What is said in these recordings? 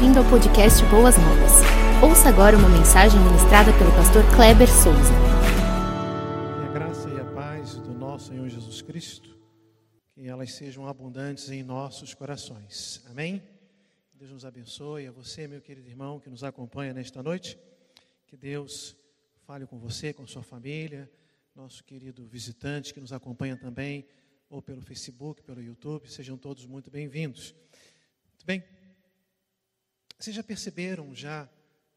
bem-vindo ao podcast Boas Novas. Ouça agora uma mensagem ministrada pelo pastor Kleber Souza. Que a graça e a paz do nosso Senhor Jesus Cristo, que elas sejam abundantes em nossos corações. Amém? Deus nos abençoe. A você, meu querido irmão, que nos acompanha nesta noite. Que Deus fale com você, com sua família, nosso querido visitante que nos acompanha também, ou pelo Facebook, pelo YouTube. Sejam todos muito bem-vindos. Muito bem. Vocês já perceberam, já,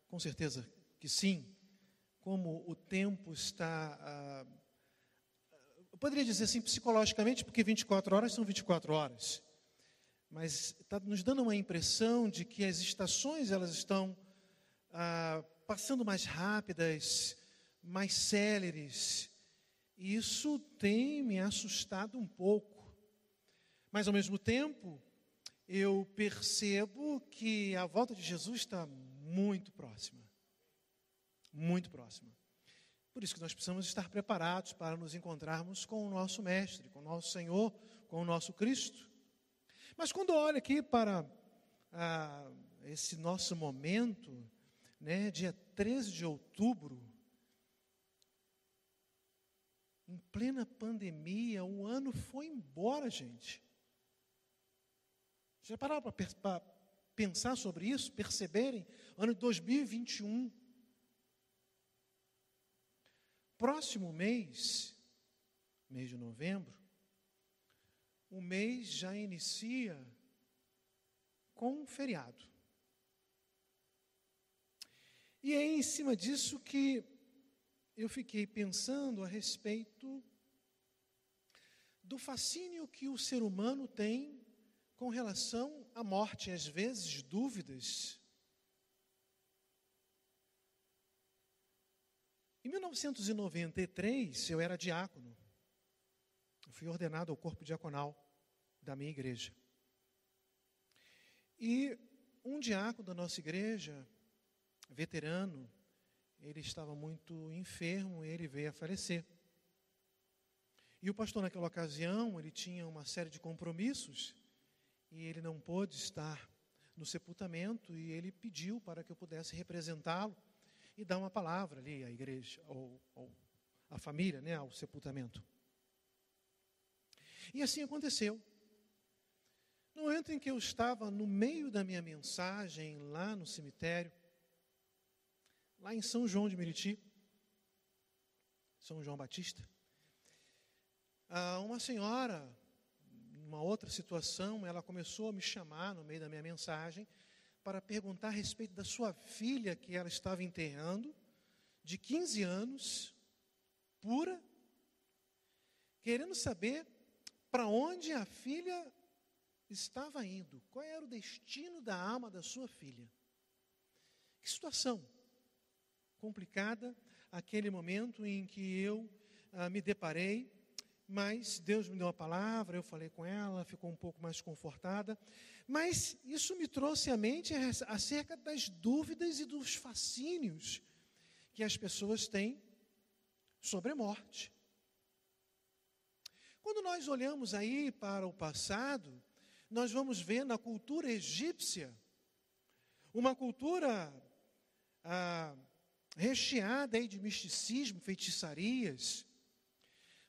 com certeza que sim, como o tempo está. Ah, eu poderia dizer assim, psicologicamente, porque 24 horas são 24 horas. Mas está nos dando uma impressão de que as estações elas estão ah, passando mais rápidas, mais céleres. E isso tem me assustado um pouco. Mas, ao mesmo tempo, eu percebo que a volta de Jesus está muito próxima. Muito próxima. Por isso que nós precisamos estar preparados para nos encontrarmos com o nosso Mestre, com o nosso Senhor, com o nosso Cristo. Mas quando olho aqui para ah, esse nosso momento, né, dia 13 de outubro, em plena pandemia, o ano foi embora, gente. Já pararam para pensar sobre isso? Perceberem? Ano de 2021. Próximo mês, mês de novembro, o mês já inicia com um feriado. E é em cima disso que eu fiquei pensando a respeito do fascínio que o ser humano tem com relação à morte, às vezes dúvidas. Em 1993, eu era diácono. Eu fui ordenado ao corpo diaconal da minha igreja. E um diácono da nossa igreja, veterano, ele estava muito enfermo e ele veio a falecer. E o pastor, naquela ocasião, ele tinha uma série de compromissos e ele não pôde estar no sepultamento e ele pediu para que eu pudesse representá-lo e dar uma palavra ali à igreja, ou, ou à família, né, ao sepultamento. E assim aconteceu. No momento em que eu estava no meio da minha mensagem lá no cemitério, lá em São João de Meriti, São João Batista, uma senhora uma outra situação, ela começou a me chamar no meio da minha mensagem para perguntar a respeito da sua filha que ela estava enterrando, de 15 anos, pura, querendo saber para onde a filha estava indo, qual era o destino da alma da sua filha. Que situação complicada aquele momento em que eu ah, me deparei mas Deus me deu uma palavra, eu falei com ela, ficou um pouco mais confortada. Mas isso me trouxe à mente acerca das dúvidas e dos fascínios que as pessoas têm sobre a morte. Quando nós olhamos aí para o passado, nós vamos ver na cultura egípcia uma cultura ah, recheada aí de misticismo, feitiçarias,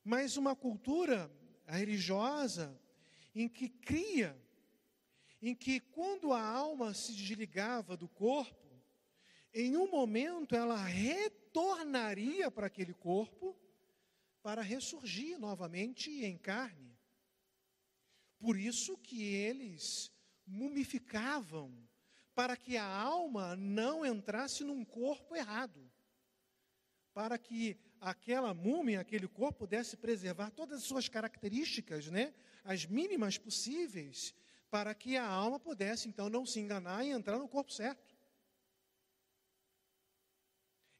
mas uma cultura religiosa em que cria, em que quando a alma se desligava do corpo, em um momento ela retornaria para aquele corpo para ressurgir novamente em carne. Por isso que eles mumificavam para que a alma não entrasse num corpo errado, para que aquela múmia, aquele corpo pudesse preservar todas as suas características, né, as mínimas possíveis, para que a alma pudesse então não se enganar e entrar no corpo certo.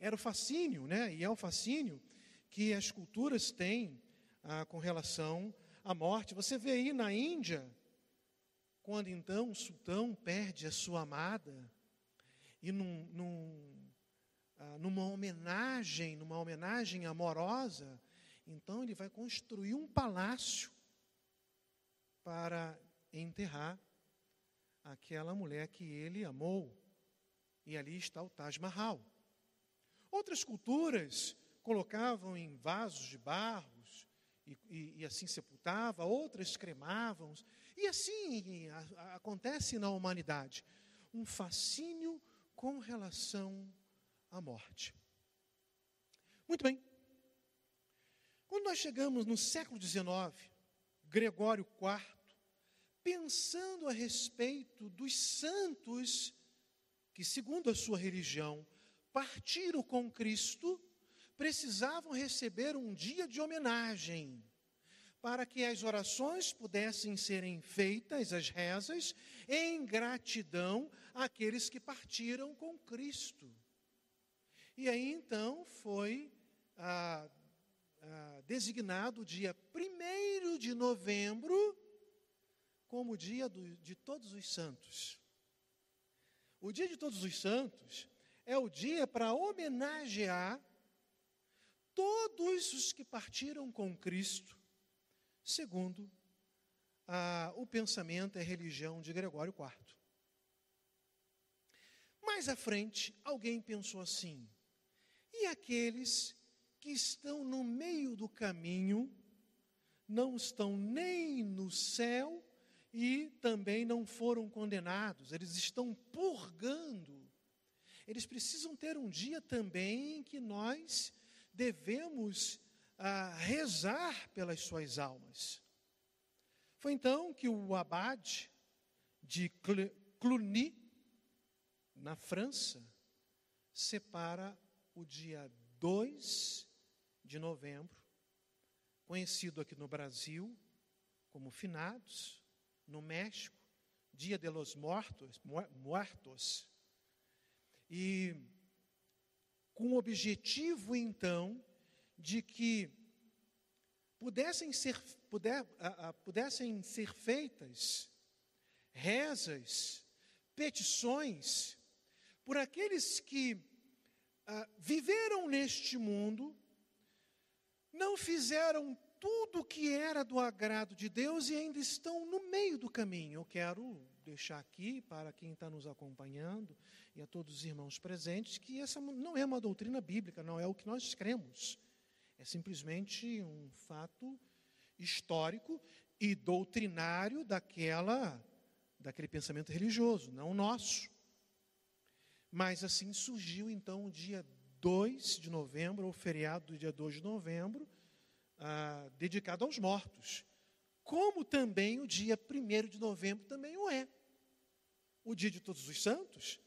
Era o fascínio, né, e é o fascínio que as culturas têm ah, com relação à morte. Você vê aí na Índia, quando então o sultão perde a sua amada, e num, num ah, numa homenagem, numa homenagem amorosa, então ele vai construir um palácio para enterrar aquela mulher que ele amou. E ali está o Taj Mahal. Outras culturas colocavam em vasos de barros e, e, e assim sepultava, outras cremavam. E assim a, a, acontece na humanidade. Um fascínio com relação à morte. Muito bem. Quando nós chegamos no século XIX, Gregório IV, pensando a respeito dos santos que, segundo a sua religião, partiram com Cristo, precisavam receber um dia de homenagem, para que as orações pudessem serem feitas, as rezas, em gratidão àqueles que partiram com Cristo. E aí então foi ah, ah, designado o dia 1 de novembro como o dia do, de todos os santos. O dia de todos os santos é o dia para homenagear todos os que partiram com Cristo, segundo ah, o pensamento e a religião de Gregório IV. Mais à frente, alguém pensou assim: e aqueles que estão no meio do caminho, não estão nem no céu e também não foram condenados, eles estão purgando. Eles precisam ter um dia também em que nós devemos ah, rezar pelas suas almas. Foi então que o abade de Cluny, na França, separa o dia 2 de novembro, conhecido aqui no Brasil como Finados, no México, Dia de los Mortos, Muertos, e com o objetivo então de que pudessem ser, puder, pudessem ser feitas rezas, petições por aqueles que ah, viveram neste mundo, não fizeram tudo o que era do agrado de Deus e ainda estão no meio do caminho. Eu quero deixar aqui para quem está nos acompanhando e a todos os irmãos presentes que essa não é uma doutrina bíblica, não é o que nós cremos. É simplesmente um fato histórico e doutrinário daquela daquele pensamento religioso, não nosso. Mas assim surgiu então o dia 2 de novembro, o feriado do dia 2 de novembro, ah, dedicado aos mortos. Como também o dia 1 de novembro também o é. O dia de todos os santos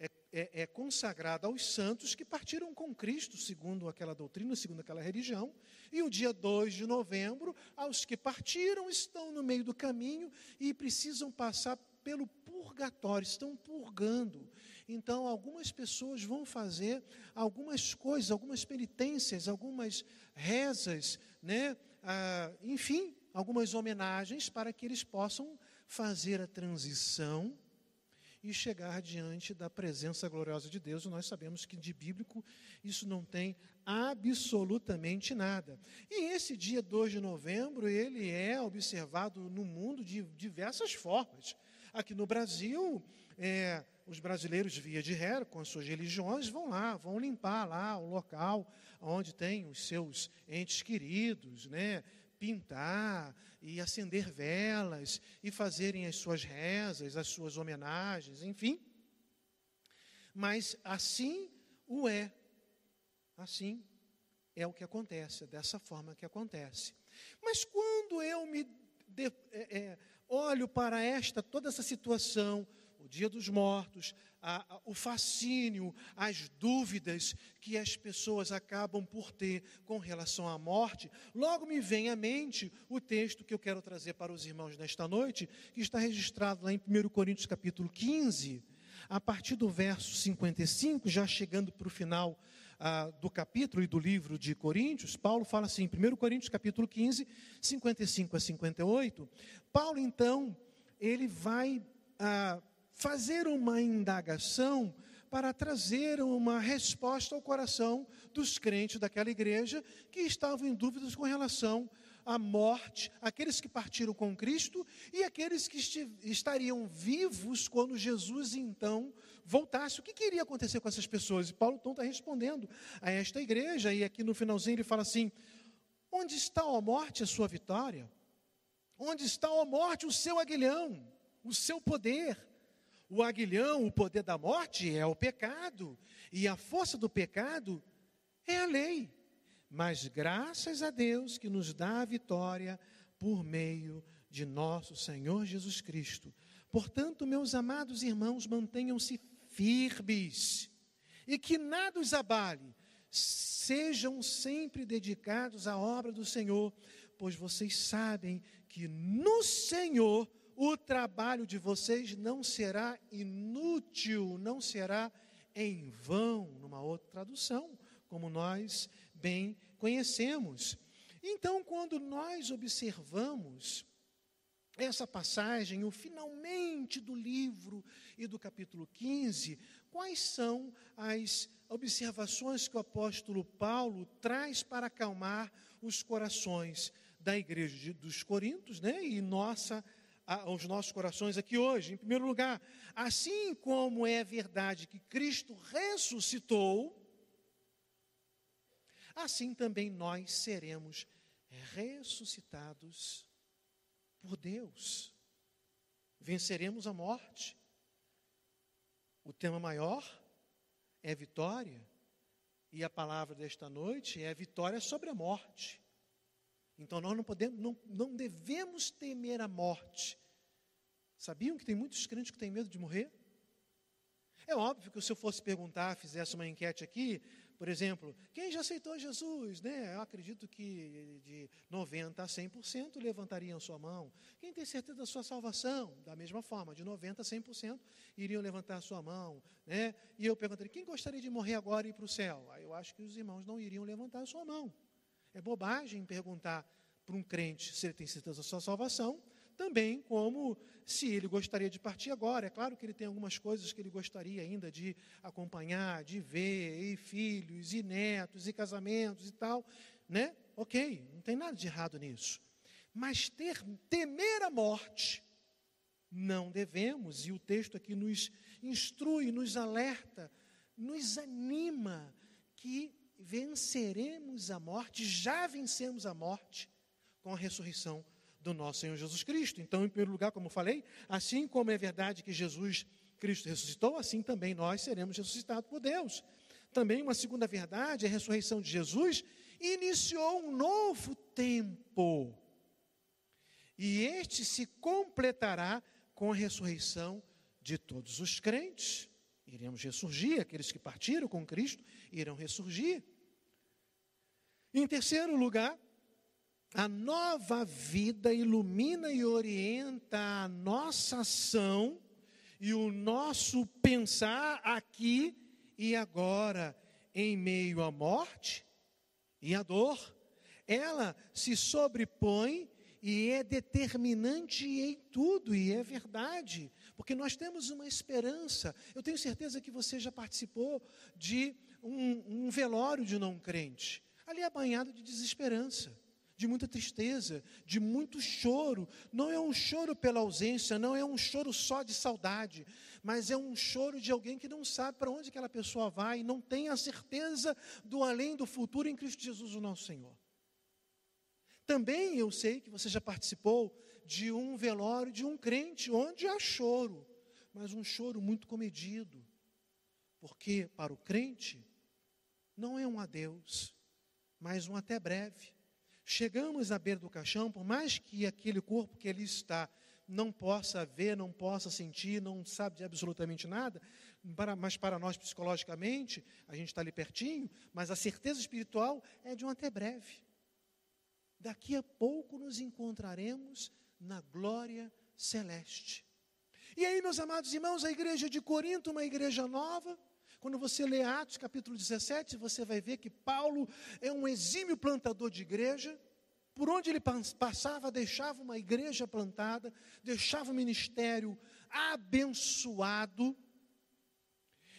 é, é, é consagrado aos santos que partiram com Cristo, segundo aquela doutrina, segundo aquela religião. E o dia 2 de novembro, aos que partiram, estão no meio do caminho e precisam passar pelo purgatório, estão purgando. Então, algumas pessoas vão fazer algumas coisas, algumas penitências, algumas rezas, né? Ah, enfim, algumas homenagens para que eles possam fazer a transição e chegar diante da presença gloriosa de Deus. Nós sabemos que de bíblico isso não tem absolutamente nada. E esse dia 2 de novembro, ele é observado no mundo de diversas formas. Aqui no Brasil, é, os brasileiros, via de regra, com as suas religiões, vão lá, vão limpar lá o local onde tem os seus entes queridos, né? pintar e acender velas e fazerem as suas rezas, as suas homenagens, enfim. Mas assim o é. Assim é o que acontece, é dessa forma que acontece. Mas quando eu me de, é, é, olho para esta, toda essa situação, o dia dos mortos, a, a, o fascínio, as dúvidas que as pessoas acabam por ter com relação à morte, logo me vem à mente o texto que eu quero trazer para os irmãos nesta noite, que está registrado lá em 1 Coríntios capítulo 15, a partir do verso 55, já chegando para o final ah, do capítulo e do livro de Coríntios, Paulo fala assim, 1 Coríntios capítulo 15, 55 a 58, Paulo então, ele vai ah, fazer uma indagação para trazer uma resposta ao coração dos crentes daquela igreja que estavam em dúvidas com relação a morte, aqueles que partiram com Cristo e aqueles que estariam vivos quando Jesus então voltasse. O que, que iria acontecer com essas pessoas? E Paulo então está respondendo a esta igreja, e aqui no finalzinho ele fala assim: Onde está a morte a sua vitória? Onde está a morte o seu aguilhão, o seu poder? O aguilhão, o poder da morte é o pecado, e a força do pecado é a lei. Mas graças a Deus que nos dá a vitória por meio de nosso Senhor Jesus Cristo. Portanto, meus amados irmãos, mantenham-se firmes e que nada os abale. Sejam sempre dedicados à obra do Senhor, pois vocês sabem que no Senhor o trabalho de vocês não será inútil, não será em vão, numa outra tradução, como nós bem conhecemos. Então, quando nós observamos essa passagem, o finalmente do livro e do capítulo 15, quais são as observações que o apóstolo Paulo traz para acalmar os corações da igreja dos Coríntios, né, e nossa aos nossos corações aqui hoje. Em primeiro lugar, assim como é verdade que Cristo ressuscitou, assim também nós seremos ressuscitados por Deus. Venceremos a morte. O tema maior é vitória, e a palavra desta noite é vitória sobre a morte. Então nós não podemos, não, não devemos temer a morte. Sabiam que tem muitos crentes que têm medo de morrer? É óbvio que se eu fosse perguntar, fizesse uma enquete aqui, por exemplo, quem já aceitou Jesus? Né? Eu acredito que de 90% a 100% levantariam sua mão. Quem tem certeza da sua salvação? Da mesma forma, de 90% a 100% iriam levantar a sua mão. Né? E eu perguntaria, quem gostaria de morrer agora e ir para o céu? Aí eu acho que os irmãos não iriam levantar a sua mão. É bobagem perguntar para um crente se ele tem certeza da sua salvação, também como se ele gostaria de partir agora. É claro que ele tem algumas coisas que ele gostaria ainda de acompanhar, de ver, e filhos, e netos, e casamentos e tal, né? Ok, não tem nada de errado nisso. Mas ter, temer a morte, não devemos, e o texto aqui nos instrui, nos alerta, nos anima que venceremos a morte, já vencemos a morte com a ressurreição do nosso Senhor Jesus Cristo. Então, em primeiro lugar, como falei, assim como é verdade que Jesus Cristo ressuscitou, assim também nós seremos ressuscitados por Deus. Também uma segunda verdade, a ressurreição de Jesus iniciou um novo tempo. E este se completará com a ressurreição de todos os crentes. Iremos ressurgir, aqueles que partiram com Cristo irão ressurgir. Em terceiro lugar, a nova vida ilumina e orienta a nossa ação e o nosso pensar aqui e agora, em meio à morte e à dor. Ela se sobrepõe e é determinante em tudo, e é verdade, porque nós temos uma esperança. Eu tenho certeza que você já participou de um, um velório de não crente. Ali é banhado de desesperança de muita tristeza, de muito choro. Não é um choro pela ausência, não é um choro só de saudade, mas é um choro de alguém que não sabe para onde aquela pessoa vai não tem a certeza do além do futuro em Cristo Jesus, o nosso Senhor. Também eu sei que você já participou de um velório de um crente onde há choro, mas um choro muito comedido. Porque para o crente não é um adeus, mas um até breve. Chegamos à beira do caixão, por mais que aquele corpo que ali está não possa ver, não possa sentir, não sabe de absolutamente nada, para, mas para nós psicologicamente, a gente está ali pertinho, mas a certeza espiritual é de um até breve. Daqui a pouco nos encontraremos na glória celeste. E aí, meus amados irmãos, a igreja de Corinto, uma igreja nova, quando você lê Atos capítulo 17, você vai ver que Paulo é um exímio plantador de igreja. Por onde ele passava, deixava uma igreja plantada, deixava um ministério abençoado.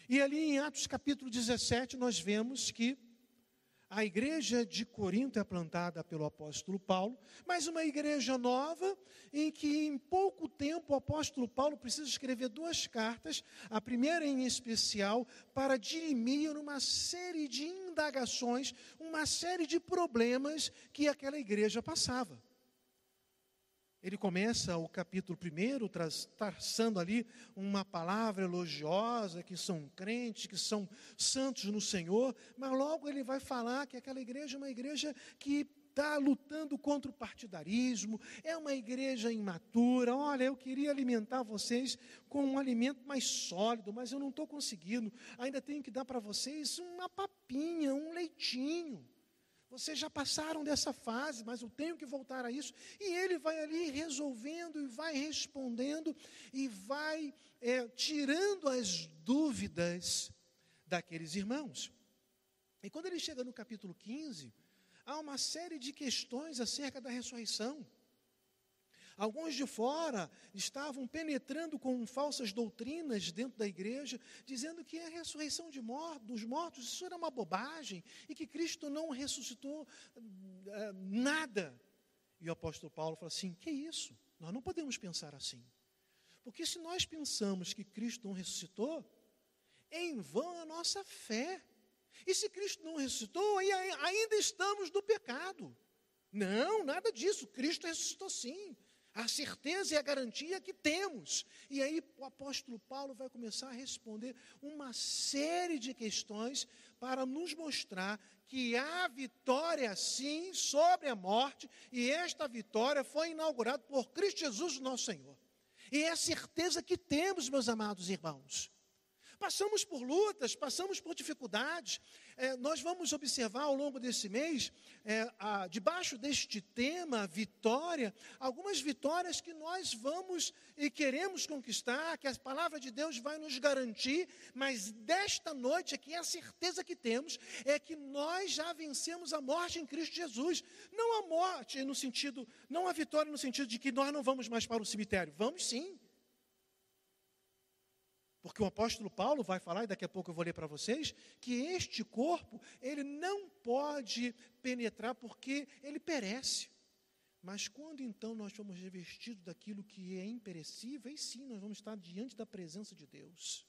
E ali em Atos capítulo 17, nós vemos que a igreja de Corinto é plantada pelo apóstolo Paulo, mas uma igreja nova, em que em pouco tempo o apóstolo Paulo precisa escrever duas cartas, a primeira em especial, para dirimir uma série de indagações, uma série de problemas que aquela igreja passava. Ele começa o capítulo primeiro traçando ali uma palavra elogiosa, que são crentes, que são santos no Senhor, mas logo ele vai falar que aquela igreja é uma igreja que está lutando contra o partidarismo, é uma igreja imatura. Olha, eu queria alimentar vocês com um alimento mais sólido, mas eu não estou conseguindo. Ainda tenho que dar para vocês uma papinha, um leitinho. Vocês já passaram dessa fase, mas eu tenho que voltar a isso. E ele vai ali resolvendo e vai respondendo e vai é, tirando as dúvidas daqueles irmãos. E quando ele chega no capítulo 15, há uma série de questões acerca da ressurreição. Alguns de fora estavam penetrando com falsas doutrinas dentro da igreja, dizendo que a ressurreição de mortos, dos mortos, isso era uma bobagem, e que Cristo não ressuscitou uh, nada. E o apóstolo Paulo fala assim: que isso? Nós não podemos pensar assim. Porque se nós pensamos que Cristo não ressuscitou, é em vão a nossa fé. E se Cristo não ressuscitou, ainda estamos no pecado. Não, nada disso. Cristo ressuscitou sim a certeza e a garantia que temos. E aí o apóstolo Paulo vai começar a responder uma série de questões para nos mostrar que há vitória sim sobre a morte, e esta vitória foi inaugurada por Cristo Jesus, nosso Senhor. E é a certeza que temos, meus amados irmãos. Passamos por lutas, passamos por dificuldades. É, nós vamos observar ao longo desse mês, é, a, debaixo deste tema, vitória, algumas vitórias que nós vamos e queremos conquistar, que a palavra de Deus vai nos garantir, mas desta noite aqui, a certeza que temos é que nós já vencemos a morte em Cristo Jesus. Não a morte no sentido, não a vitória no sentido de que nós não vamos mais para o cemitério. Vamos sim. Porque o apóstolo Paulo vai falar, e daqui a pouco eu vou ler para vocês, que este corpo, ele não pode penetrar porque ele perece. Mas quando então nós somos revestidos daquilo que é imperecível, aí sim nós vamos estar diante da presença de Deus.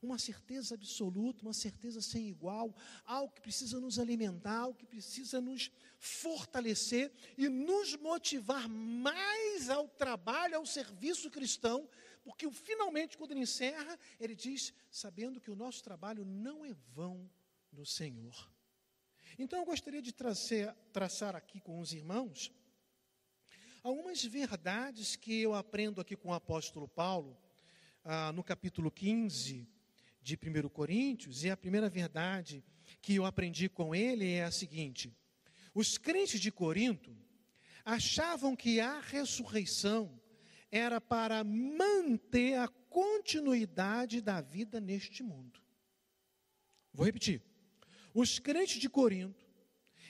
Uma certeza absoluta, uma certeza sem igual, algo que precisa nos alimentar, algo que precisa nos fortalecer e nos motivar mais ao trabalho, ao serviço cristão, porque finalmente, quando ele encerra, ele diz: sabendo que o nosso trabalho não é vão no Senhor. Então, eu gostaria de trazer, traçar aqui com os irmãos algumas verdades que eu aprendo aqui com o apóstolo Paulo, ah, no capítulo 15 de 1 Coríntios, e a primeira verdade que eu aprendi com ele é a seguinte: os crentes de Corinto achavam que a ressurreição era para manter a continuidade da vida neste mundo. Vou repetir. Os crentes de Corinto,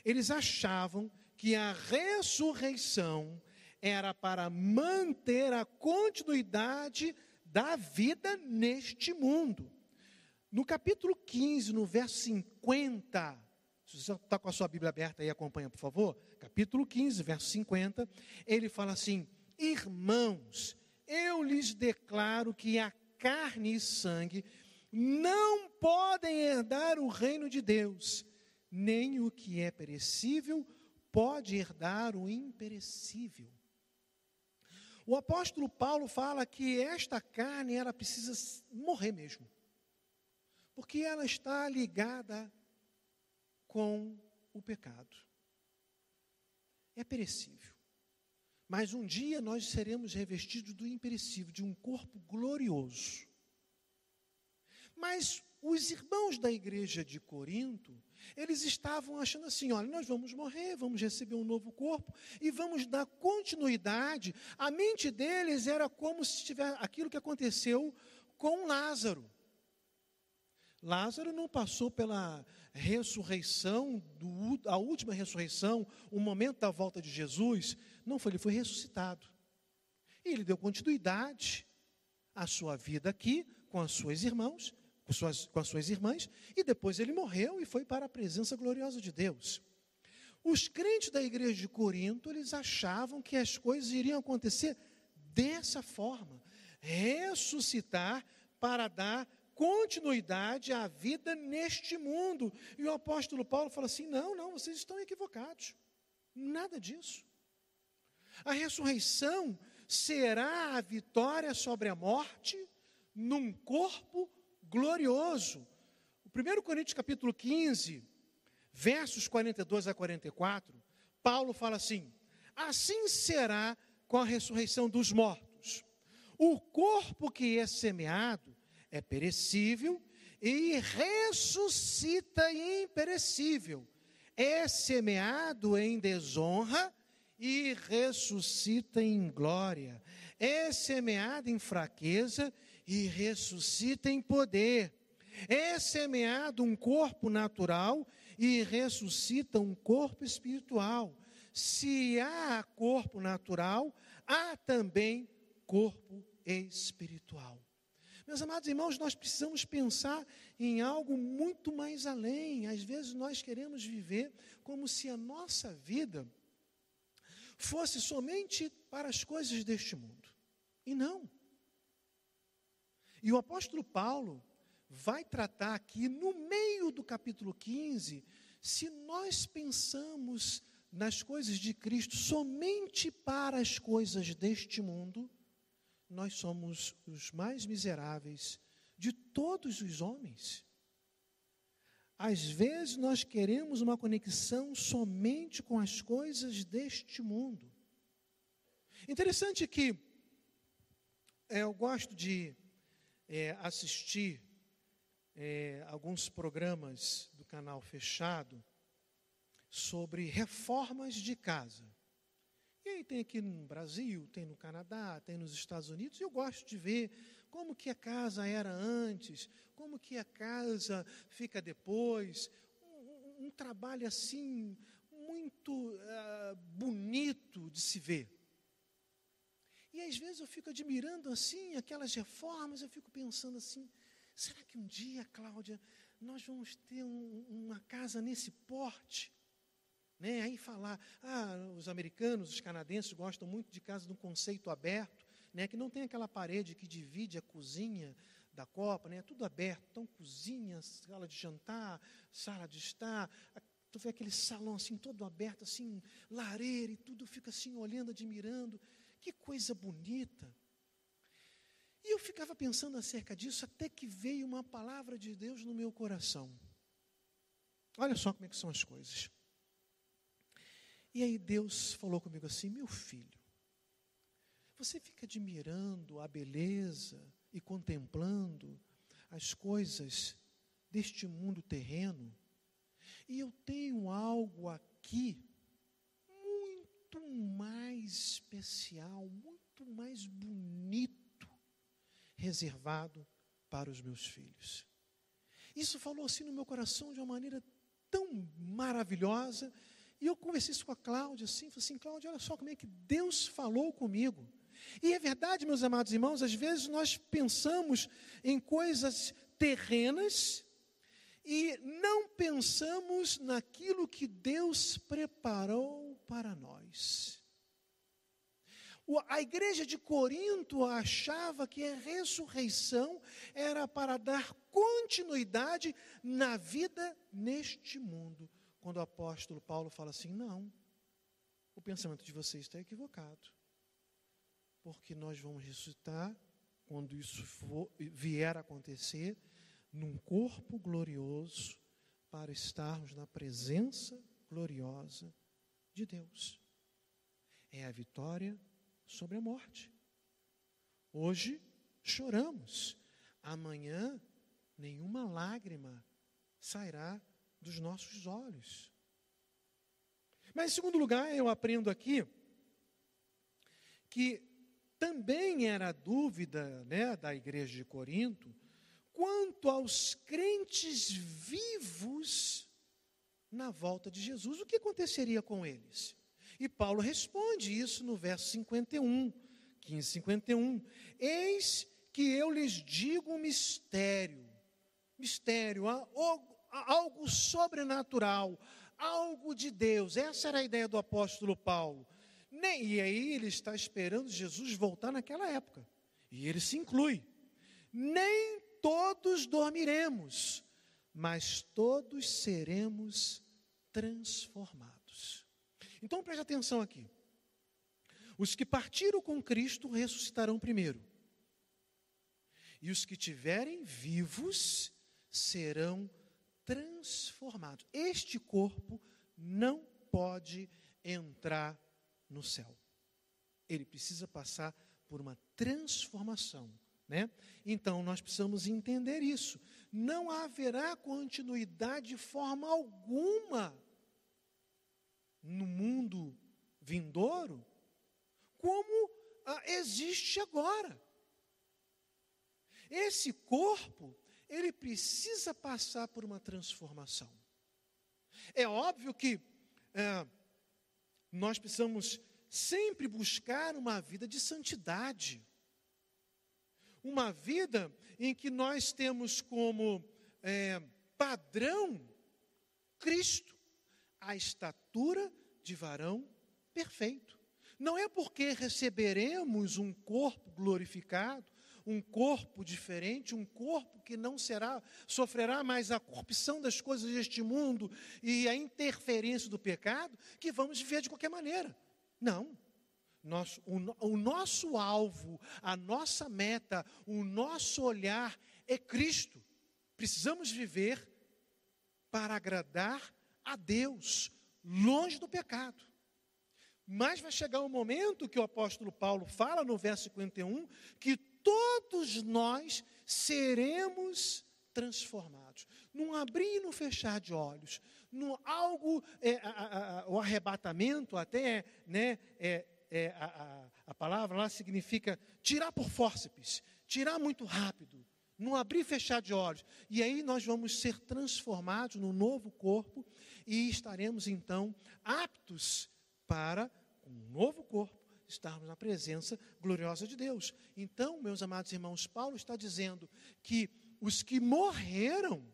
eles achavam que a ressurreição era para manter a continuidade da vida neste mundo. No capítulo 15, no verso 50, se você está com a sua Bíblia aberta aí, acompanha, por favor. Capítulo 15, verso 50, ele fala assim: Irmãos, eu lhes declaro que a carne e sangue não podem herdar o reino de Deus, nem o que é perecível pode herdar o imperecível. O apóstolo Paulo fala que esta carne ela precisa morrer mesmo. Porque ela está ligada com o pecado. É perecível. Mas um dia nós seremos revestidos do imperecível, de um corpo glorioso. Mas os irmãos da igreja de Corinto, eles estavam achando assim: olha, nós vamos morrer, vamos receber um novo corpo e vamos dar continuidade. A mente deles era como se tivesse aquilo que aconteceu com Lázaro. Lázaro não passou pela ressurreição, do, a última ressurreição, o momento da volta de Jesus, não foi, ele foi ressuscitado. E ele deu continuidade à sua vida aqui, com as suas irmãos, com, suas, com as suas irmãs, e depois ele morreu e foi para a presença gloriosa de Deus. Os crentes da igreja de Corinto, eles achavam que as coisas iriam acontecer dessa forma, ressuscitar para dar continuidade à vida neste mundo. E o apóstolo Paulo fala assim: não, não, vocês estão equivocados. Nada disso. A ressurreição será a vitória sobre a morte num corpo glorioso. O 1 Coríntios capítulo 15, versos 42 a 44, Paulo fala assim: Assim será com a ressurreição dos mortos. O corpo que é semeado é perecível e ressuscita imperecível. É semeado em desonra e ressuscita em glória. É semeado em fraqueza e ressuscita em poder. É semeado um corpo natural e ressuscita um corpo espiritual. Se há corpo natural, há também corpo espiritual. Meus amados irmãos, nós precisamos pensar em algo muito mais além. Às vezes nós queremos viver como se a nossa vida fosse somente para as coisas deste mundo. E não. E o apóstolo Paulo vai tratar aqui, no meio do capítulo 15, se nós pensamos nas coisas de Cristo somente para as coisas deste mundo, nós somos os mais miseráveis de todos os homens. Às vezes nós queremos uma conexão somente com as coisas deste mundo. Interessante que é, eu gosto de é, assistir é, alguns programas do canal fechado sobre reformas de casa. E aí tem aqui no Brasil, tem no Canadá, tem nos Estados Unidos, e eu gosto de ver como que a casa era antes, como que a casa fica depois. Um, um trabalho assim, muito uh, bonito de se ver. E às vezes eu fico admirando assim aquelas reformas, eu fico pensando assim: será que um dia, Cláudia, nós vamos ter um, uma casa nesse porte? Né? Aí falar, ah, os americanos, os canadenses gostam muito de casa de um conceito aberto, né? que não tem aquela parede que divide a cozinha da Copa, né? É tudo aberto. Então, cozinha, sala de jantar, sala de estar, tu vê aquele salão assim todo aberto, assim, lareira e tudo, fica assim olhando, admirando. Que coisa bonita. E eu ficava pensando acerca disso até que veio uma palavra de Deus no meu coração. Olha só como é que são as coisas. E aí Deus falou comigo assim: meu filho, você fica admirando a beleza e contemplando as coisas deste mundo terreno, e eu tenho algo aqui muito mais especial, muito mais bonito, reservado para os meus filhos. Isso falou assim no meu coração de uma maneira tão maravilhosa. E eu conversei isso com a Cláudia, assim, falei assim, Cláudia, olha só como é que Deus falou comigo. E é verdade, meus amados irmãos, às vezes nós pensamos em coisas terrenas e não pensamos naquilo que Deus preparou para nós. A igreja de Corinto achava que a ressurreição era para dar continuidade na vida neste mundo. Quando o apóstolo Paulo fala assim: não, o pensamento de vocês está equivocado. Porque nós vamos ressuscitar, quando isso for, vier a acontecer, num corpo glorioso, para estarmos na presença gloriosa de Deus. É a vitória sobre a morte. Hoje choramos, amanhã nenhuma lágrima sairá dos nossos olhos. Mas, em segundo lugar, eu aprendo aqui que também era dúvida né, da igreja de Corinto quanto aos crentes vivos na volta de Jesus. O que aconteceria com eles? E Paulo responde isso no verso 51, 15, 51. Eis que eu lhes digo um mistério. mistério, algo sobrenatural, algo de Deus. Essa era a ideia do apóstolo Paulo. Nem, e aí ele está esperando Jesus voltar naquela época. E ele se inclui. Nem todos dormiremos, mas todos seremos transformados. Então preste atenção aqui. Os que partiram com Cristo ressuscitarão primeiro. E os que tiverem vivos serão transformados. Este corpo não pode entrar no céu. Ele precisa passar por uma transformação. Né? Então nós precisamos entender isso. Não haverá continuidade de forma alguma no mundo vindouro como ah, existe agora. Esse corpo, ele precisa passar por uma transformação. É óbvio que é, nós precisamos sempre buscar uma vida de santidade. Uma vida em que nós temos como é, padrão Cristo, a estatura de varão perfeito. Não é porque receberemos um corpo glorificado, um corpo diferente, um corpo que não será, sofrerá mais a corrupção das coisas deste mundo e a interferência do pecado, que vamos viver de qualquer maneira. Não. Nosso, o, o nosso alvo, a nossa meta, o nosso olhar é Cristo. Precisamos viver para agradar a Deus, longe do pecado. Mas vai chegar um momento que o apóstolo Paulo fala no verso 51 que todos nós seremos transformados. Num abrir e no fechar de olhos, no algo, é, a, a, o arrebatamento até, né, é, é, a, a, palavra lá significa tirar por fórceps, tirar muito rápido, num abrir e fechar de olhos. E aí nós vamos ser transformados no novo corpo e estaremos então aptos para um novo corpo estarmos na presença gloriosa de Deus. Então, meus amados irmãos, Paulo está dizendo que os que morreram,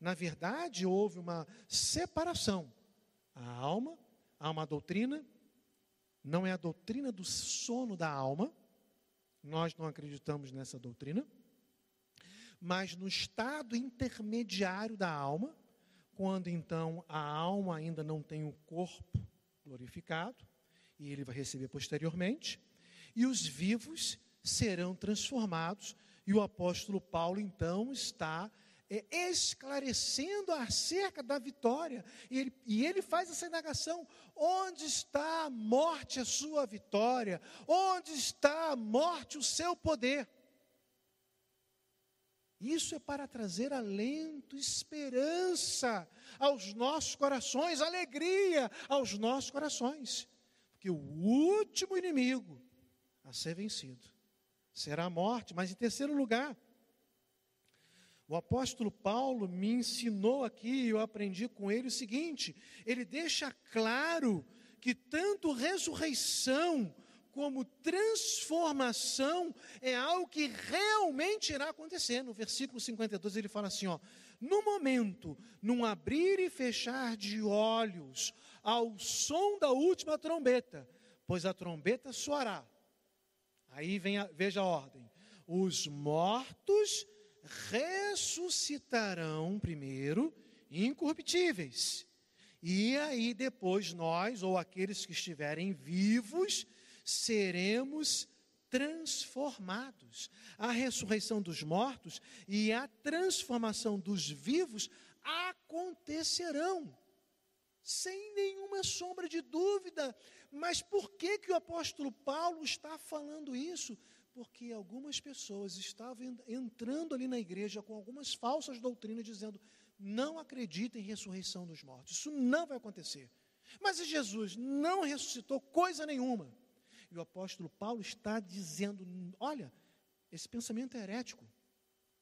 na verdade, houve uma separação. A alma, há uma doutrina, não é a doutrina do sono da alma, nós não acreditamos nessa doutrina, mas no estado intermediário da alma, quando então a alma ainda não tem o corpo glorificado, e ele vai receber posteriormente, e os vivos serão transformados, e o apóstolo Paulo então está é, esclarecendo acerca da vitória, e ele, e ele faz essa indagação: onde está a morte, a sua vitória? Onde está a morte, o seu poder? Isso é para trazer alento, esperança aos nossos corações, alegria aos nossos corações que o último inimigo a ser vencido será a morte. Mas em terceiro lugar, o apóstolo Paulo me ensinou aqui, eu aprendi com ele o seguinte: ele deixa claro que tanto ressurreição como transformação é algo que realmente irá acontecer. No versículo 52 ele fala assim, ó: "No momento, num abrir e fechar de olhos, ao som da última trombeta, pois a trombeta soará. Aí vem a, veja a ordem: os mortos ressuscitarão primeiro, incorruptíveis. E aí depois nós, ou aqueles que estiverem vivos, seremos transformados. A ressurreição dos mortos e a transformação dos vivos acontecerão sem nenhuma sombra de dúvida. Mas por que, que o apóstolo Paulo está falando isso? Porque algumas pessoas estavam entrando ali na igreja com algumas falsas doutrinas, dizendo: não acredita em ressurreição dos mortos, isso não vai acontecer. Mas Jesus não ressuscitou coisa nenhuma. E o apóstolo Paulo está dizendo: olha, esse pensamento é herético.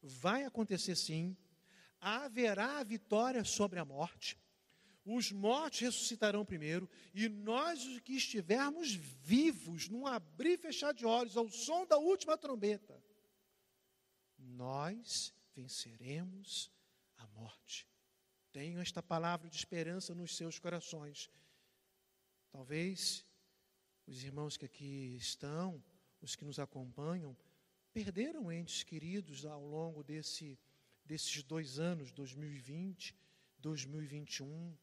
Vai acontecer sim, haverá vitória sobre a morte os mortos ressuscitarão primeiro, e nós, os que estivermos vivos, num abrir e fechar de olhos, ao som da última trombeta, nós venceremos a morte. Tenham esta palavra de esperança nos seus corações. Talvez os irmãos que aqui estão, os que nos acompanham, perderam entes queridos ao longo desse, desses dois anos, 2020, 2021,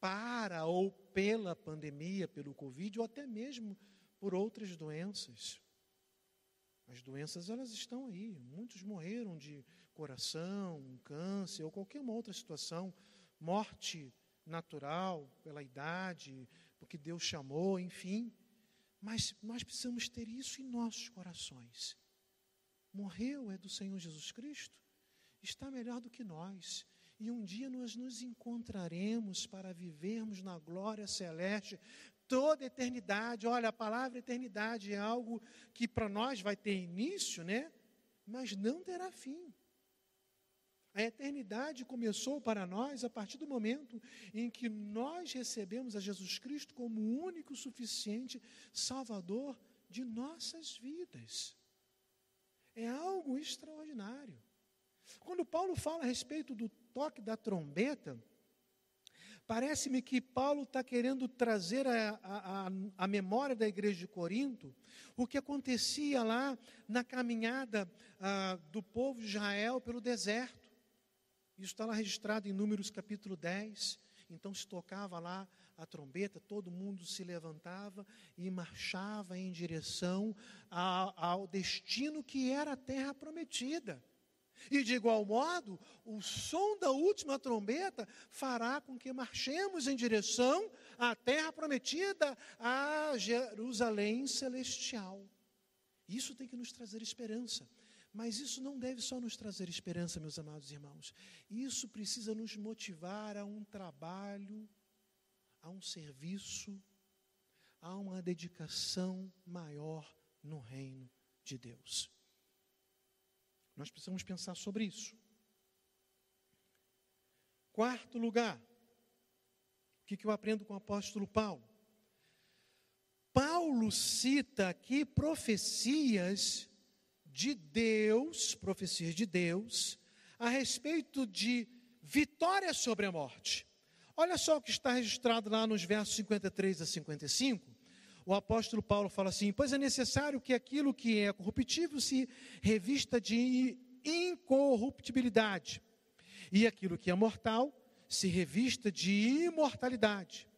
para ou pela pandemia, pelo Covid, ou até mesmo por outras doenças. As doenças elas estão aí. Muitos morreram de coração, câncer ou qualquer uma outra situação, morte natural pela idade, porque Deus chamou, enfim. Mas nós precisamos ter isso em nossos corações. Morreu é do Senhor Jesus Cristo, está melhor do que nós. E um dia nós nos encontraremos para vivermos na glória celeste toda a eternidade. Olha, a palavra eternidade é algo que para nós vai ter início, né? Mas não terá fim. A eternidade começou para nós a partir do momento em que nós recebemos a Jesus Cristo como o único suficiente Salvador de nossas vidas. É algo extraordinário. Quando Paulo fala a respeito do toque da trombeta, parece-me que Paulo está querendo trazer a, memória da igreja de Corinto o que acontecia lá na caminhada a, do povo de Israel pelo deserto. Isso está lá registrado em Números capítulo 10. Então se tocava lá a trombeta, todo mundo se levantava e marchava em direção ao destino que era a terra prometida. E de igual modo, o som da última trombeta fará com que marchemos em direção à terra prometida, a Jerusalém celestial. Isso tem que nos trazer esperança. Mas isso não deve só nos trazer esperança, meus amados irmãos. Isso precisa nos motivar a um trabalho, a um serviço, a uma dedicação maior no reino de Deus. Nós precisamos pensar sobre isso. Quarto lugar, o que, eu aprendo com o apóstolo Paulo? Paulo cita aqui profecias de Deus, profecias de Deus, a respeito de vitória sobre a morte. Olha só o que está registrado lá nos versos 53 a 55. O apóstolo Paulo fala assim: Pois é necessário que aquilo que é corruptível se revista de incorruptibilidade, e aquilo que é mortal se revista de imortalidade.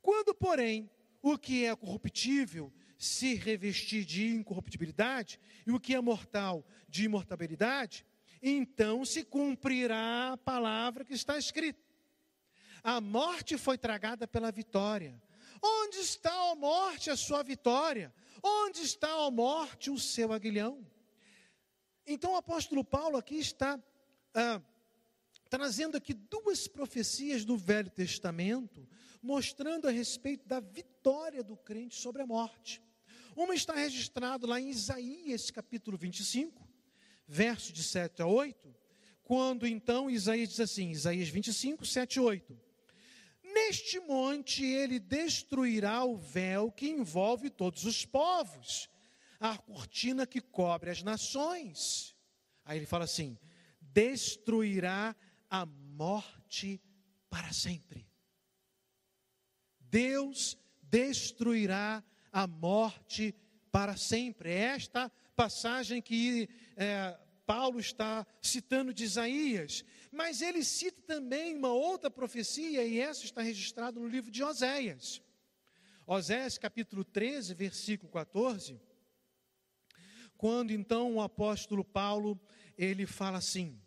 Quando, porém, o que é corruptível se revestir de incorruptibilidade e o que é mortal de imortabilidade, então se cumprirá a palavra que está escrita. A morte foi tragada pela vitória. Onde está a morte a sua vitória? Onde está a morte o seu aguilhão? Então o apóstolo Paulo aqui está ah, trazendo aqui duas profecias do Velho Testamento, mostrando a respeito da vitória do crente sobre a morte. Uma está registrado lá em Isaías capítulo 25, verso de 7 a 8, quando então Isaías diz assim, Isaías 25, 7 e 8. Neste monte ele destruirá o véu que envolve todos os povos, a cortina que cobre as nações. Aí ele fala assim: destruirá a morte para sempre. Deus destruirá a morte para sempre. É esta passagem que é, Paulo está citando de Isaías, mas ele cita também uma outra profecia, e essa está registrada no livro de Oséias. Oséias capítulo 13, versículo 14, quando então o apóstolo Paulo, ele fala assim,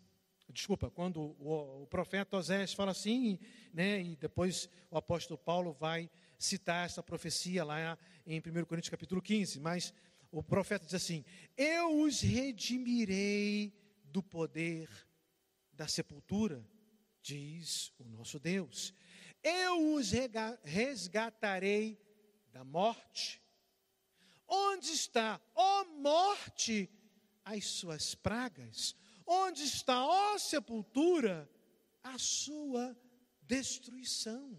desculpa, quando o, o profeta Oséias fala assim, né, e depois o apóstolo Paulo vai citar essa profecia lá em 1 Coríntios capítulo 15, mas o profeta diz assim: Eu os redimirei do poder da sepultura, diz o nosso Deus. Eu os resgatarei da morte. Onde está, ó morte, as suas pragas? Onde está, ó sepultura, a sua destruição?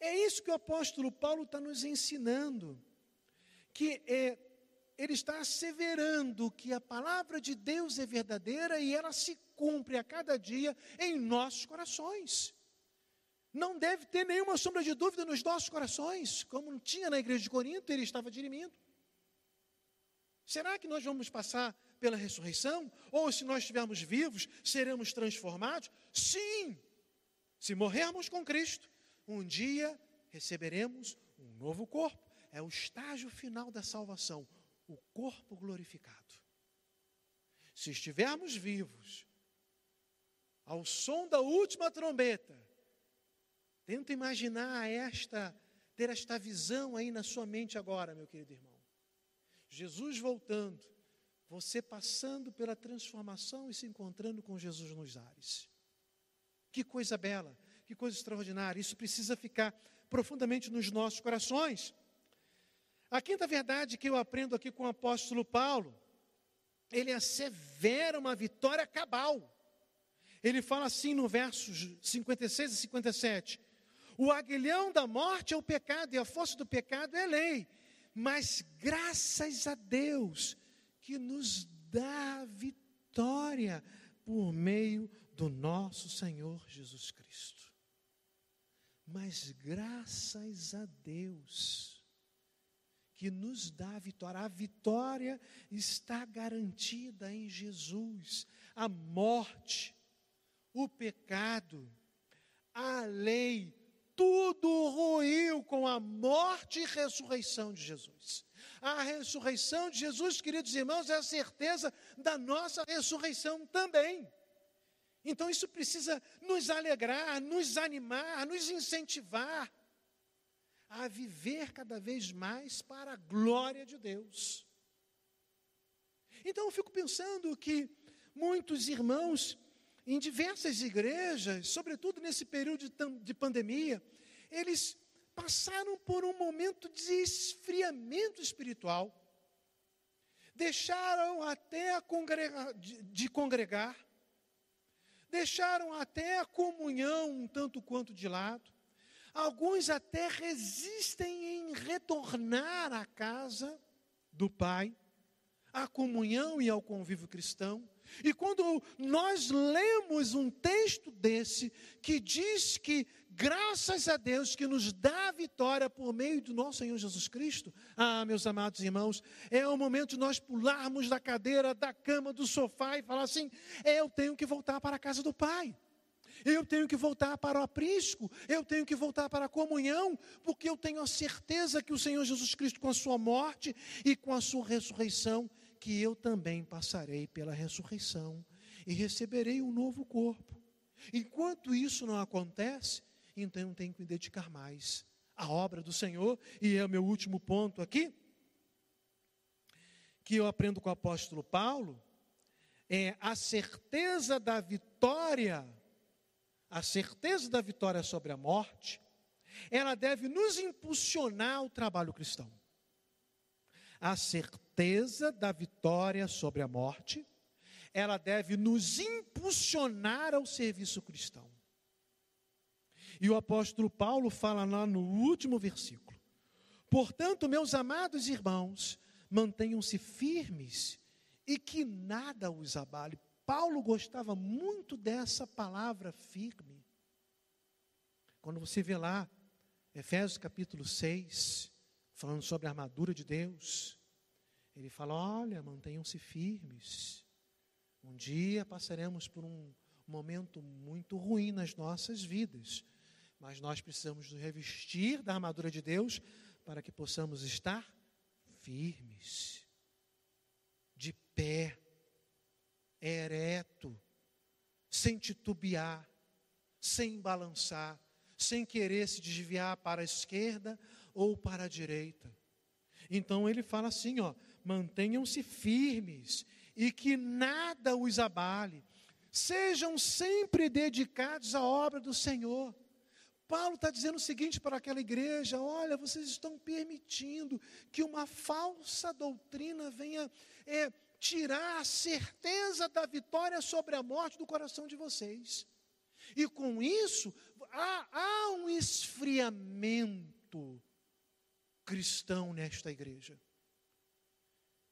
É isso que o apóstolo Paulo está nos ensinando. Que é, ele está asseverando que a palavra de Deus é verdadeira e ela se cumpre a cada dia em nossos corações. Não deve ter nenhuma sombra de dúvida nos nossos corações, como tinha na igreja de Corinto, ele estava dirimindo. Será que nós vamos passar pela ressurreição? Ou se nós estivermos vivos, seremos transformados? Sim! Se morrermos com Cristo, um dia receberemos um novo corpo. É o estágio final da salvação, o corpo glorificado. Se estivermos vivos, ao som da última trombeta, tenta imaginar esta, ter esta visão aí na sua mente agora, meu querido irmão. Jesus voltando, você passando pela transformação e se encontrando com Jesus nos ares. Que coisa bela, que coisa extraordinária. Isso precisa ficar profundamente nos nossos corações. A quinta verdade que eu aprendo aqui com o apóstolo Paulo, ele assevera uma vitória cabal. Ele fala assim no versos 56 e 57: O aguilhão da morte é o pecado, e a força do pecado é a lei. Mas graças a Deus que nos dá vitória por meio do nosso Senhor Jesus Cristo. Mas graças a Deus que nos dá a vitória. A vitória está garantida em Jesus. A morte, o pecado, a lei, tudo ruiu com a morte e ressurreição de Jesus. A ressurreição de Jesus, queridos irmãos, é a certeza da nossa ressurreição também. Então isso precisa nos alegrar, nos animar, nos incentivar a viver cada vez mais para a glória de Deus. Então eu fico pensando que muitos irmãos em diversas igrejas, sobretudo nesse período de, de pandemia, eles passaram por um momento de esfriamento espiritual, deixaram até de, de congregar, deixaram até a comunhão um tanto quanto de lado, alguns até resistem em retornar à casa do Pai, à comunhão e ao convívio cristão, e quando nós lemos um texto desse que diz que graças a Deus que nos dá a vitória por meio do nosso Senhor Jesus Cristo, ah, meus amados irmãos, é o momento de nós pularmos da cadeira, da cama, do sofá e falar assim: eu tenho que voltar para a casa do Pai. Eu tenho que voltar para o aprisco, eu tenho que voltar para a comunhão, porque eu tenho a certeza que o Senhor Jesus Cristo, com a sua morte e com a sua ressurreição, que eu também passarei pela ressurreição e receberei um novo corpo. Enquanto isso não acontece, então eu tenho que me dedicar mais à obra do Senhor, e é o meu último ponto aqui, que eu aprendo com o apóstolo Paulo, é a certeza da vitória, a certeza da vitória sobre a morte, ela deve nos impulsionar ao trabalho cristão. A certeza da vitória sobre a morte, ela deve nos impulsionar ao serviço cristão. E o apóstolo Paulo fala lá no último versículo: Portanto, meus amados irmãos, mantenham-se firmes e que nada os abale. Paulo gostava muito dessa palavra firme. Quando você vê lá, Efésios capítulo 6, falando sobre a armadura de Deus, ele fala: olha, mantenham-se firmes. Um dia passaremos por um momento muito ruim nas nossas vidas, mas nós precisamos nos revestir da armadura de Deus para que possamos estar firmes, de pé, ereto, sem titubear, sem balançar, sem querer se desviar para a esquerda ou para a direita. Então ele fala assim, ó, mantenham-se firmes e que nada os abale. Sejam sempre dedicados à obra do Senhor. Paulo está dizendo o seguinte para aquela igreja: olha, vocês estão permitindo que uma falsa doutrina venha é, tirar a certeza da vitória sobre a morte do coração de vocês. E com isso, há, há um esfriamento cristão nesta igreja.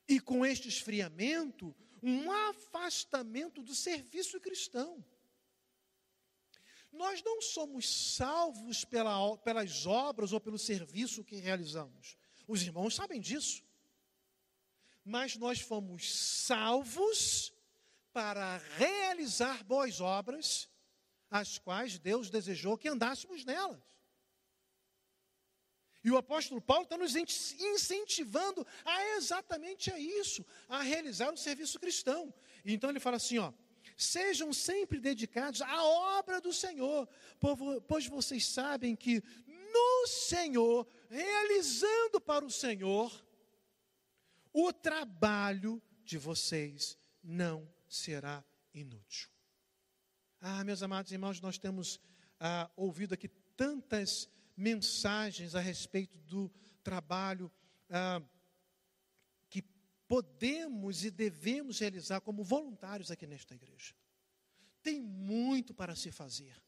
E com este esfriamento, um afastamento do serviço cristão. Nós não somos salvos pela, pelas obras ou pelo serviço que realizamos. Os irmãos sabem disso. Mas nós fomos salvos para realizar boas obras, as quais Deus desejou que andássemos nelas. E o apóstolo Paulo está nos incentivando a exatamente a isso, a realizar o serviço cristão. Então ele fala assim, ó, sejam sempre dedicados à obra do Senhor, pois vocês sabem que no Senhor, realizando para o Senhor, o trabalho de vocês não será inútil. Ah, meus amados irmãos, nós temos ah, ouvido aqui tantas mensagens a respeito do trabalho ah, que podemos e devemos realizar como voluntários aqui nesta igreja. Tem muito para se fazer.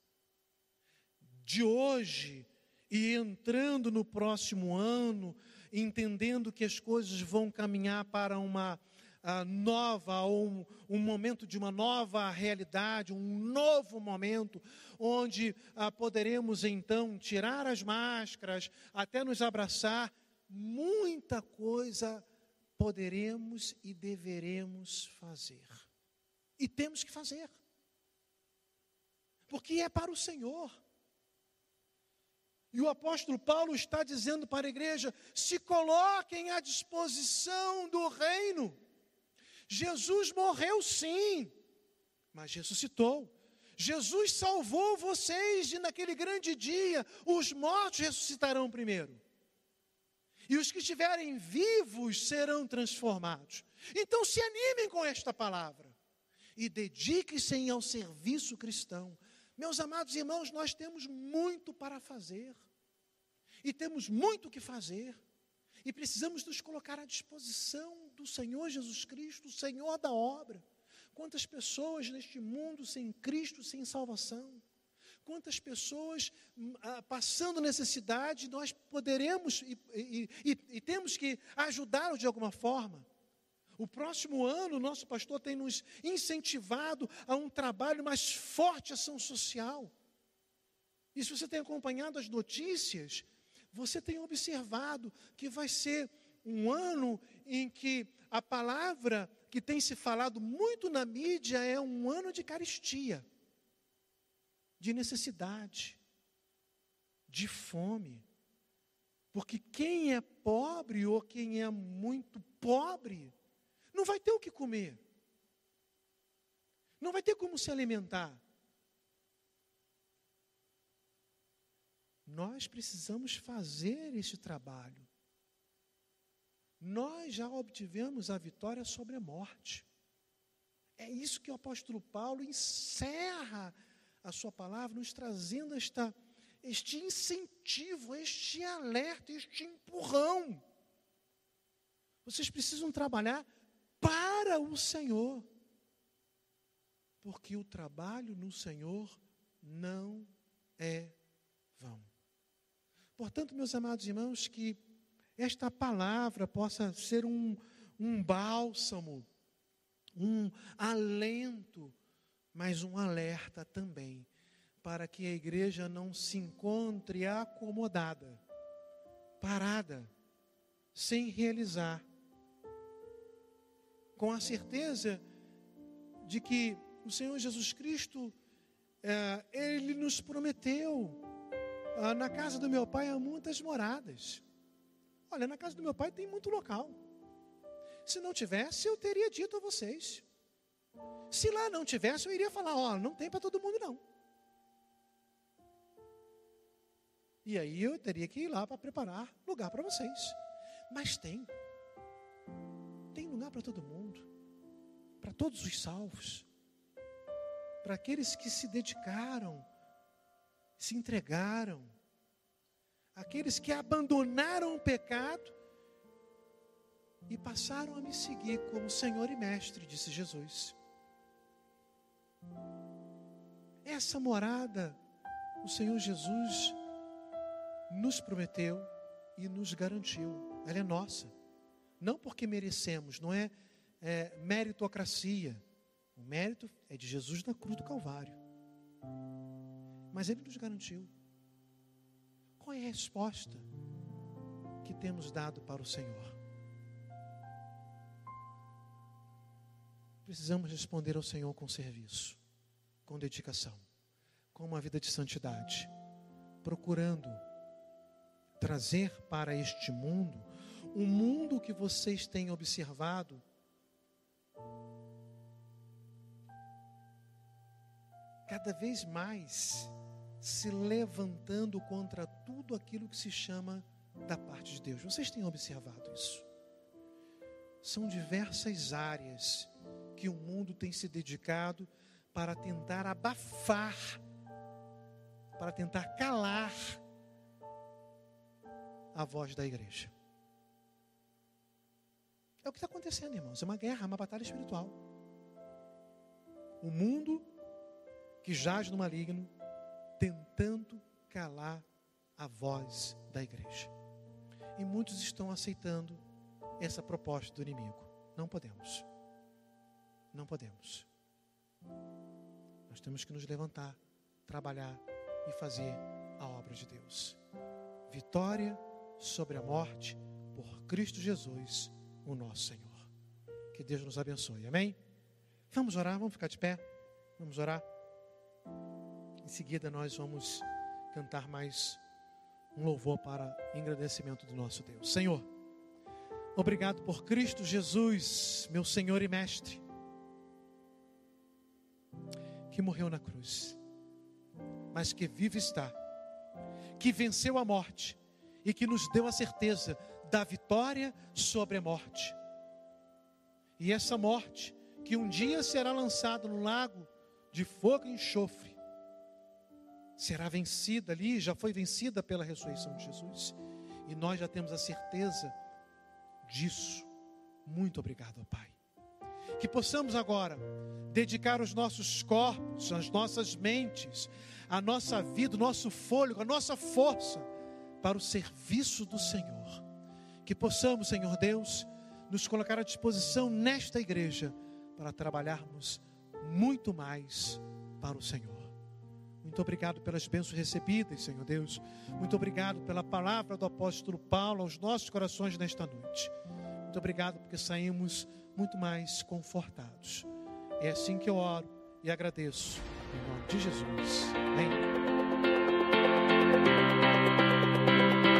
De hoje e entrando no próximo ano, entendendo que as coisas vão caminhar para uma uh, nova, ou um, um, momento de uma nova realidade, um novo momento, onde uh, poderemos então tirar as máscaras, até nos abraçar, muita coisa poderemos e deveremos fazer. E temos que fazer. Porque é para o Senhor. E o apóstolo Paulo está dizendo para a igreja: se coloquem à disposição do reino. Jesus morreu sim, mas ressuscitou. Jesus salvou vocês e naquele grande dia os mortos ressuscitarão primeiro. E os que estiverem vivos serão transformados. Então se animem com esta palavra e dediquem-se ao serviço cristão. Meus amados irmãos, nós temos muito para fazer. E temos muito que fazer. E precisamos nos colocar à disposição do Senhor Jesus Cristo, Senhor da obra. Quantas pessoas neste mundo sem Cristo, sem salvação? Quantas pessoas hum, ah, passando necessidade, nós poderemos e, e, e, e temos que ajudá-los de alguma forma. O próximo ano, o nosso pastor tem nos incentivado a um trabalho mais forte, ação social. E se você tem acompanhado as notícias, você tem observado que vai ser um ano em que a palavra que tem se falado muito na mídia é um ano de caristia, de necessidade, de fome. Porque quem é pobre ou quem é muito pobre, não vai ter o que comer, não vai ter como se alimentar. Nós precisamos fazer esse trabalho. Nós já obtivemos a vitória sobre a morte. É isso que o apóstolo Paulo encerra a sua palavra, nos trazendo esta, este incentivo, este alerta, este empurrão. Vocês precisam trabalhar para o Senhor, porque o trabalho no Senhor não é vão. Portanto, meus amados irmãos, que esta palavra possa ser um, um bálsamo, um alento, mas um alerta também, para que a igreja não se encontre acomodada, parada, sem realizar, com a certeza de que o Senhor Jesus Cristo, é, Ele nos prometeu ah, na casa do meu pai há muitas moradas. Olha, na casa do meu pai tem muito local. Se não tivesse, eu teria dito a vocês. Se lá não tivesse, eu iria falar: ó, não tem para todo mundo não. E aí eu teria que ir lá para preparar lugar para vocês. Mas tem. Lugar para todo mundo. Para todos os salvos. Para aqueles que se dedicaram se entregaram, aqueles que abandonaram o pecado e passaram a me seguir como Senhor e Mestre, disse Jesus. Essa morada o Senhor Jesus nos prometeu e nos garantiu, ela é nossa. Não porque merecemos, não é, é meritocracia. O mérito é de Jesus na cruz do Calvário. Mas Ele nos garantiu. Qual é a resposta que temos dado para o Senhor? Precisamos responder ao Senhor com serviço, com dedicação, com uma vida de santidade, procurando trazer para este mundo um mundo que vocês têm observado cada vez mais se levantando contra tudo aquilo que se chama da parte de Deus. Vocês têm observado isso? São diversas áreas que o mundo tem se dedicado para tentar abafar, para tentar calar a voz da igreja. É o que está acontecendo, irmãos. É uma guerra, é uma batalha espiritual. O mundo que jaz no maligno, tentando calar a voz da igreja. E muitos estão aceitando essa proposta do inimigo. Não podemos. Não podemos. Nós temos que nos levantar, trabalhar e fazer a obra de Deus. Vitória sobre a morte por Cristo Jesus, o nosso Senhor. Que Deus nos abençoe. Amém? Vamos orar, vamos ficar de pé. Vamos orar. Em seguida nós vamos cantar mais um louvor para agradecimento do nosso Deus. Senhor, obrigado por Cristo Jesus, meu Senhor e Mestre, que morreu na cruz, mas que vive está, que venceu a morte e que nos deu a certeza da vitória sobre a morte. E essa morte, que um dia será lançada no lago de fogo e enxofre, será vencida ali, já foi vencida pela ressurreição de Jesus. E nós já temos a certeza disso. Muito obrigado, Pai. Que possamos agora dedicar os nossos corpos, as nossas mentes, a nossa vida, o nosso fôlego, a nossa força para o serviço do Senhor. Que possamos, Senhor Deus, nos colocar à disposição nesta igreja para trabalharmos muito mais para o Senhor. Muito obrigado pelas bênçãos recebidas, Senhor Deus. Muito obrigado pela palavra do apóstolo Paulo aos nossos corações nesta noite. Muito obrigado porque saímos muito mais confortados. É assim que eu oro e agradeço. Em nome de Jesus. Amém.